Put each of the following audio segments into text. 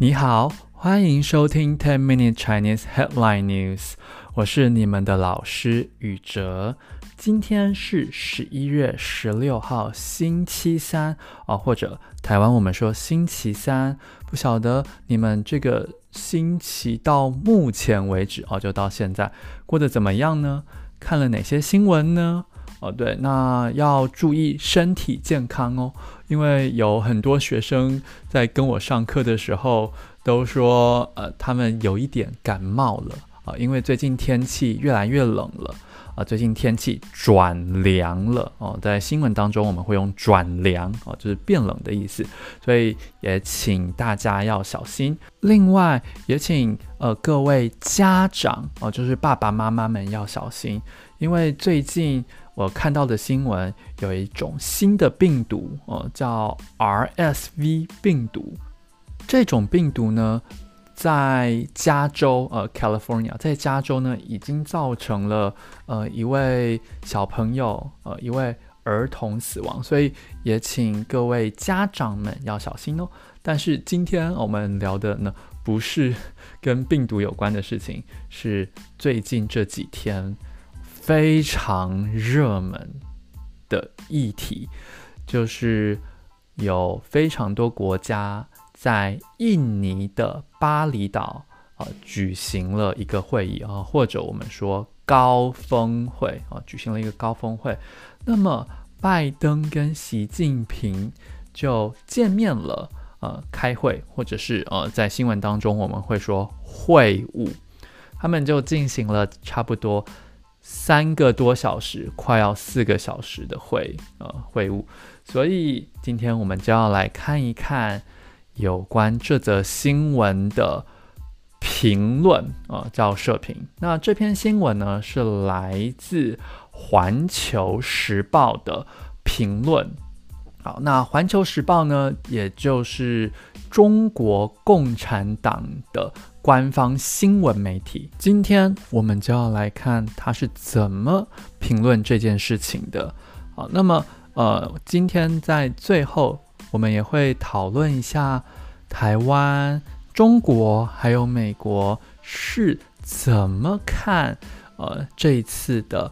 你好，欢迎收听 Ten Minute Chinese Headline News。我是你们的老师宇哲。今天是十一月十六号，星期三哦，或者台湾我们说星期三。不晓得你们这个星期到目前为止哦，就到现在过得怎么样呢？看了哪些新闻呢？哦，对，那要注意身体健康哦，因为有很多学生在跟我上课的时候都说，呃，他们有一点感冒了啊，因为最近天气越来越冷了啊，最近天气转凉了哦，在新闻当中我们会用转凉哦，就是变冷的意思，所以也请大家要小心。另外，也请呃各位家长哦，就是爸爸妈妈们要小心，因为最近。我看到的新闻有一种新的病毒哦，叫 RSV 病毒。这种病毒呢，在加州呃 California，在加州呢已经造成了呃一位小朋友呃一位儿童死亡，所以也请各位家长们要小心哦。但是今天我们聊的呢，不是跟病毒有关的事情，是最近这几天。非常热门的议题，就是有非常多国家在印尼的巴厘岛啊、举行了一个会议啊，或者我们说高峰会啊，举行了一个高峰会。那么拜登跟习近平就见面了，呃，开会，或者是呃，在新闻当中我们会说会晤，他们就进行了差不多。三个多小时，快要四个小时的会呃会晤，所以今天我们就要来看一看有关这则新闻的评论啊、呃，叫社评。那这篇新闻呢是来自《环球时报》的评论。好，那《环球时报》呢，也就是中国共产党的。官方新闻媒体，今天我们就要来看他是怎么评论这件事情的。好，那么呃，今天在最后，我们也会讨论一下台湾、中国还有美国是怎么看呃这一次的。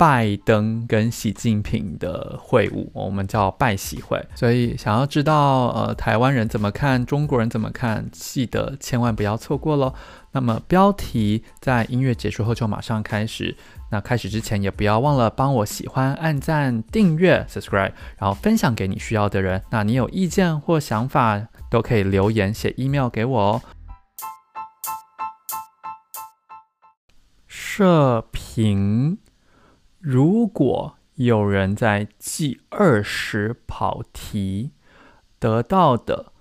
拜登跟习近平的会晤，我们叫拜习会。所以想要知道呃台湾人怎么看，中国人怎么看，记得千万不要错过喽。那么标题在音乐结束后就马上开始。那开始之前也不要忘了帮我喜欢、按赞、订阅、subscribe，然后分享给你需要的人。那你有意见或想法都可以留言写 email 给我哦。社评。如果有人在记二十跑题，得到的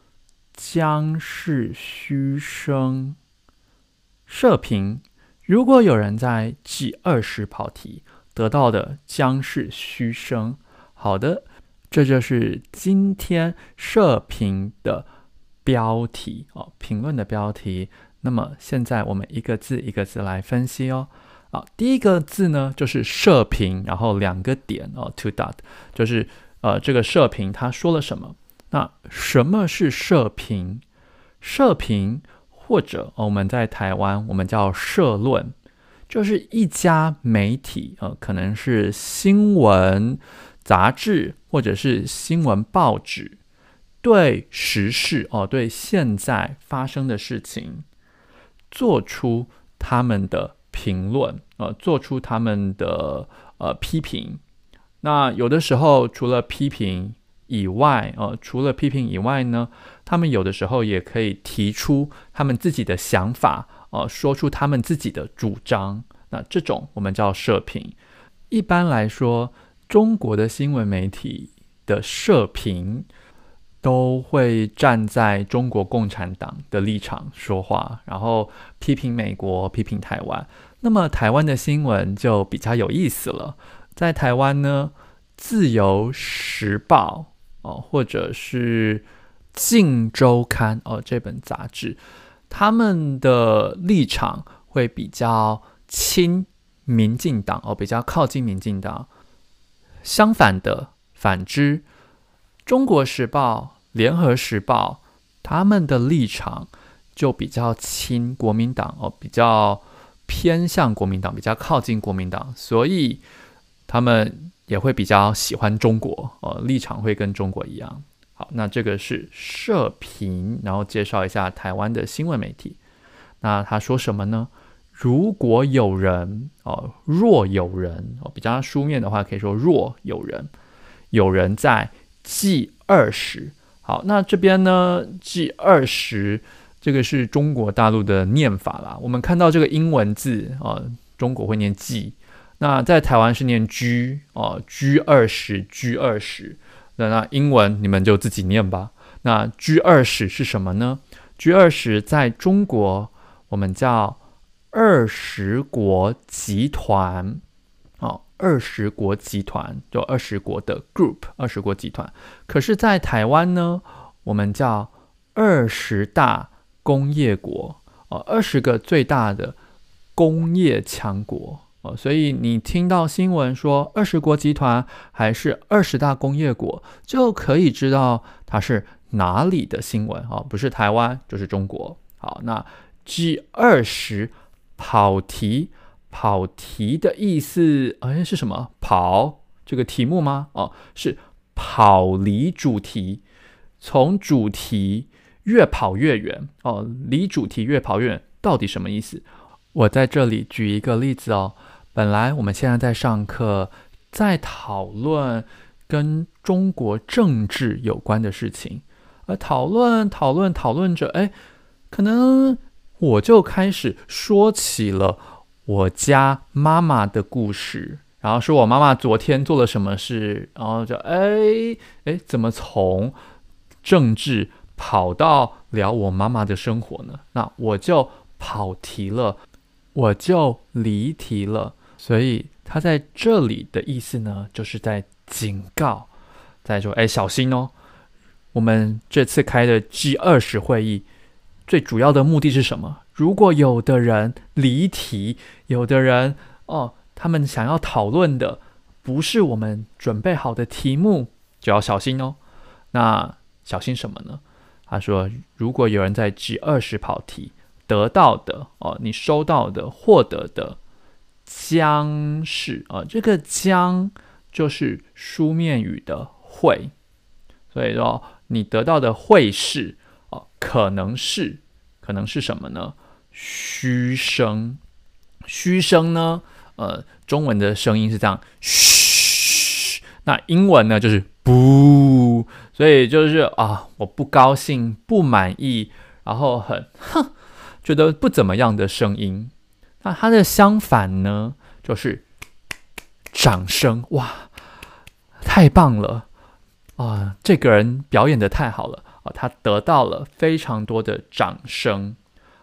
将是虚声。射频：如果有人在记二十跑题，得到的将是虚声。好的，这就是今天射频的标题哦，评论的标题。那么现在我们一个字一个字来分析哦。啊，第一个字呢就是社评，然后两个点哦，two dot，就是呃这个社评他说了什么？那什么是社评？社评或者哦我们在台湾我们叫社论，就是一家媒体呃可能是新闻杂志或者是新闻报纸，对时事哦对现在发生的事情做出他们的。评论，呃，做出他们的呃批评。那有的时候除了批评以外，呃，除了批评以外呢，他们有的时候也可以提出他们自己的想法，呃，说出他们自己的主张。那这种我们叫社评。一般来说，中国的新闻媒体的社评。都会站在中国共产党的立场说话，然后批评美国、批评台湾。那么台湾的新闻就比较有意思了。在台湾呢，《自由时报》哦，或者是《镜周刊》哦，这本杂志，他们的立场会比较亲民进党哦，比较靠近民进党。相反的，反之。中国时报、联合时报，他们的立场就比较亲国民党哦，比较偏向国民党，比较靠近国民党，所以他们也会比较喜欢中国哦，立场会跟中国一样。好，那这个是社评，然后介绍一下台湾的新闻媒体。那他说什么呢？如果有人哦，若有人哦，比较书面的话，可以说若有人，有人在 G 二十。好，那这边呢，G 二十这个是中国大陆的念法啦。我们看到这个英文字啊，中国会念 G，那在台湾是念 G 啊，G 二十，G 二十。那那英文你们就自己念吧。那 G 二十是什么呢？G 二十在中国我们叫二十国集团。二十国集团，就二十国的 group，二十国集团。可是，在台湾呢，我们叫二十大工业国哦，二十个最大的工业强国哦。所以你听到新闻说二十国集团还是二十大工业国，就可以知道它是哪里的新闻哦，不是台湾就是中国。好，那 G 二十跑题。跑题的意思，哎，是什么？跑这个题目吗？哦，是跑离主题，从主题越跑越远。哦，离主题越跑越远，到底什么意思？我在这里举一个例子哦。本来我们现在在上课，在讨论跟中国政治有关的事情，而讨论、讨论、讨论着，哎，可能我就开始说起了。我家妈妈的故事，然后说我妈妈昨天做了什么事，然后就哎哎，怎么从政治跑到聊我妈妈的生活呢？那我就跑题了，我就离题了。所以他在这里的意思呢，就是在警告，在说哎，小心哦。我们这次开的 G 二十会议，最主要的目的是什么？如果有的人离题，有的人哦，他们想要讨论的不是我们准备好的题目，就要小心哦。那小心什么呢？他说，如果有人在 G 二十跑题，得到的哦，你收到的、获得的将是啊、哦，这个将就是书面语的会，所以说你得到的会是哦，可能是，可能是什么呢？嘘声，嘘声呢？呃，中文的声音是这样，嘘。那英文呢，就是不。所以就是啊，我不高兴、不满意，然后很哼，觉得不怎么样的声音。那它的相反呢，就是掌声。哇，太棒了啊！这个人表演得太好了啊，他得到了非常多的掌声。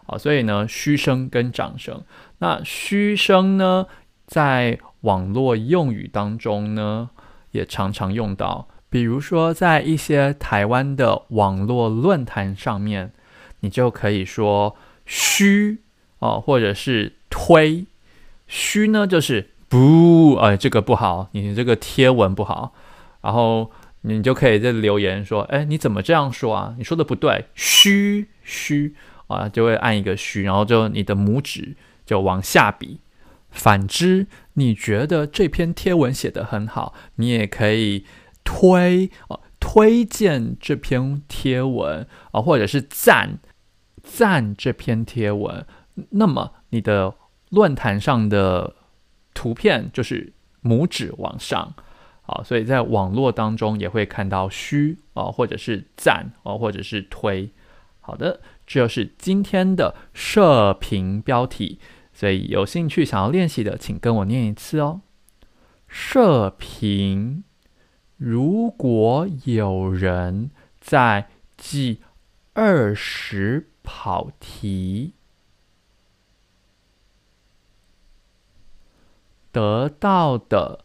啊，所以呢，嘘声跟掌声，那嘘声呢，在网络用语当中呢，也常常用到。比如说，在一些台湾的网络论坛上面，你就可以说“嘘”哦，或者是推“嘘”呢，就是不，哎，这个不好，你这个贴文不好，然后你就可以在留言说：“哎，你怎么这样说啊？你说的不对，嘘嘘。”啊，就会按一个虚，然后就你的拇指就往下比。反之，你觉得这篇贴文写得很好，你也可以推啊，推荐这篇贴文啊，或者是赞赞这篇贴文。那么你的论坛上的图片就是拇指往上啊，所以在网络当中也会看到虚啊，或者是赞啊，或者是推。好的。这就是今天的射频标题，所以有兴趣想要练习的，请跟我念一次哦。射频：如果有人在记二十跑题，得到的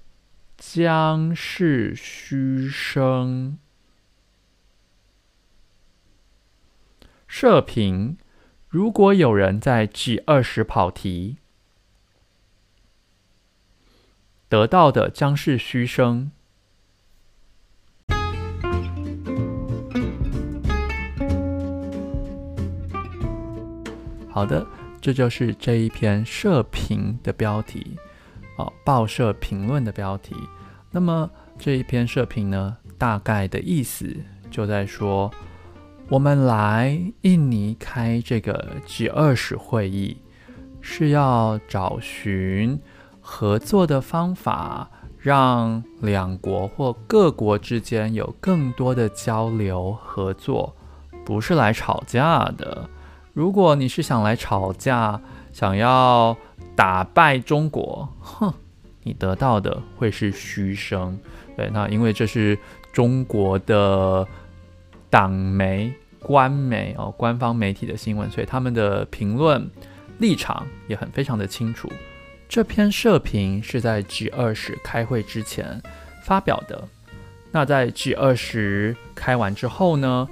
将是嘘声。社评：如果有人在 G 二十跑题，得到的将是嘘声。好的，这就是这一篇社评的标题，哦，报社评论的标题。那么这一篇社评呢，大概的意思就在说，我们来印尼开这个 G20 会议，是要找寻合作的方法，让两国或各国之间有更多的交流合作，不是来吵架的。如果你是想来吵架，想要打败中国，哼，你得到的会是嘘声。对，那因为这是中国的党媒、官媒哦，官方媒体的新闻，所以他们的评论立场也很非常的清楚。这篇社评是在 G 二十开会之前发表的。那在 G 二十开完之后呢，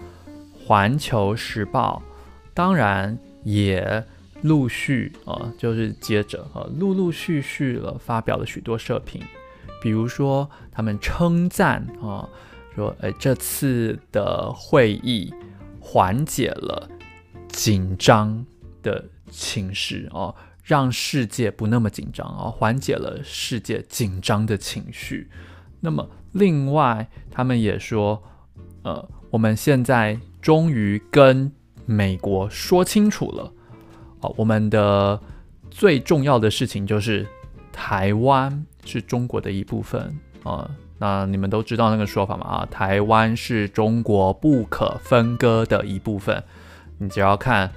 《环球时报》当然也陆续啊、就是接着啊、陆陆续续了发表了许多社评。比如说，他们称赞啊、说诶，这次的会议缓解了紧张的情势哦。让世界不那么紧张啊，缓解了世界紧张的情绪。那么，另外他们也说，呃，我们现在终于跟美国说清楚了，哦，我们的最重要的事情就是台湾是中国的一部分啊，那你们都知道那个说法吗？啊，台湾是中国不可分割的一部分。你只要看。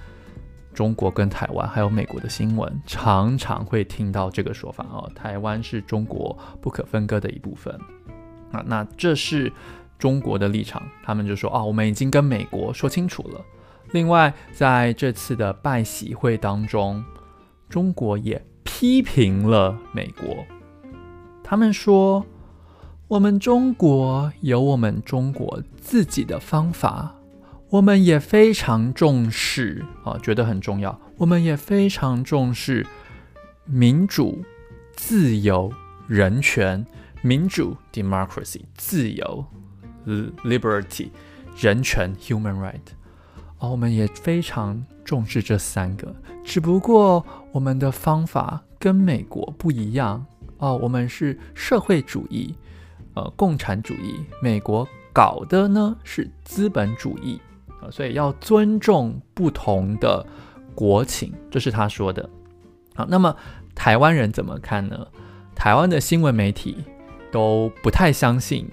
中国跟台湾还有美国的新闻，常常会听到这个说法哦，台湾是中国不可分割的一部分啊。那这是中国的立场，他们就说啊，我们已经跟美国说清楚了。另外，在这次的拜习会当中，中国也批评了美国，他们说，我们中国有我们中国自己的方法。我们也非常重视啊，觉得很重要。我们也非常重视民主、自由、人权。民主 （democracy）、自由 （liberty）、人权 （human right）。哦，我们也非常重视这三个。只不过我们的方法跟美国不一样哦。我们是社会主义，呃，共产主义。美国搞的呢是资本主义啊。所以要尊重不同的国情，这是他说的。好，那么台湾人怎么看呢？台湾的新闻媒体都不太相信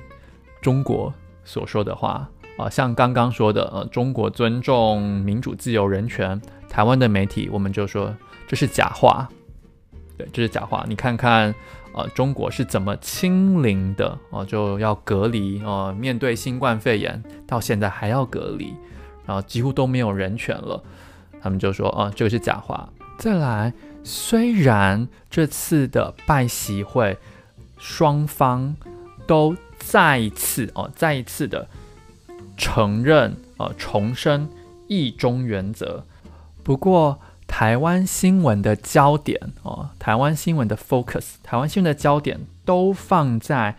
中国所说的话啊，像刚刚说的，呃，中国尊重民主、自由、人权，台湾的媒体我们就说这是假话，对，这是假话。你看看，呃，中国是怎么清零的哦，就要隔离哦，面对新冠肺炎，到现在还要隔离。然后几乎都没有人权了，他们就说啊，这个是假话。再来，虽然这次的拜习会双方都再一次哦，再一次的承认啊，重申一中原则，不过台湾新闻的焦点哦，台湾新闻的 focus，台湾新闻的焦点都放在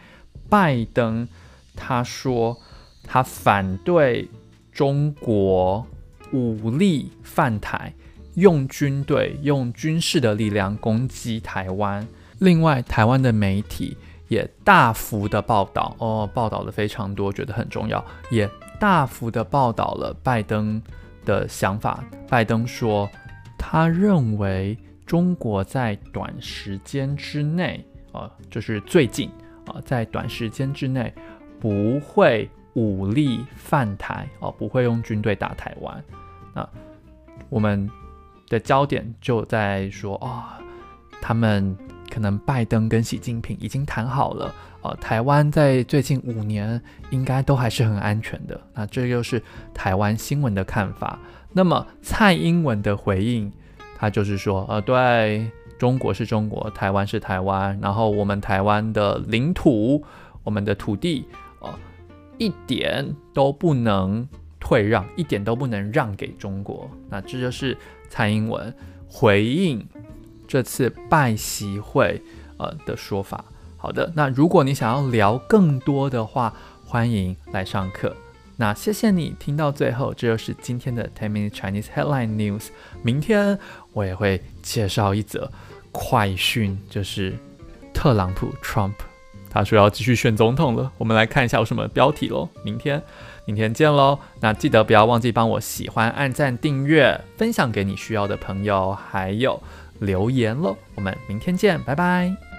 拜登，他说他反对。中国武力犯台，用军队、用军事的力量攻击台湾。另外，台湾的媒体也大幅的报道，哦，报道的非常多，觉得很重要，也大幅的报道了拜登的想法。拜登说，他认为中国在短时间之内，啊，就是最近啊，在短时间之内不会。武力犯台哦，不会用军队打台湾。那我们的焦点就在说啊、他们可能拜登跟习近平已经谈好了，呃，台湾在最近五年应该都还是很安全的。那这又是台湾新闻的看法。那么蔡英文的回应，他就是说，呃，对，中国是中国，台湾是台湾，然后我们台湾的领土，我们的土地，呃一点都不能退让，一点都不能让给中国。那这就是蔡英文回应这次拜习会呃的说法。好的，那如果你想要聊更多的话，欢迎来上课。那谢谢你听到最后，这就是今天的 Ten Minute Chinese Headline News。明天我也会介绍一则快讯，就是特朗普 Trump，他说要继续选总统了。我们来看一下有什么标题喽。明天，明天见喽。那记得不要忘记帮我喜欢、按赞、订阅、分享给你需要的朋友，还有留言喽。我们明天见，拜拜。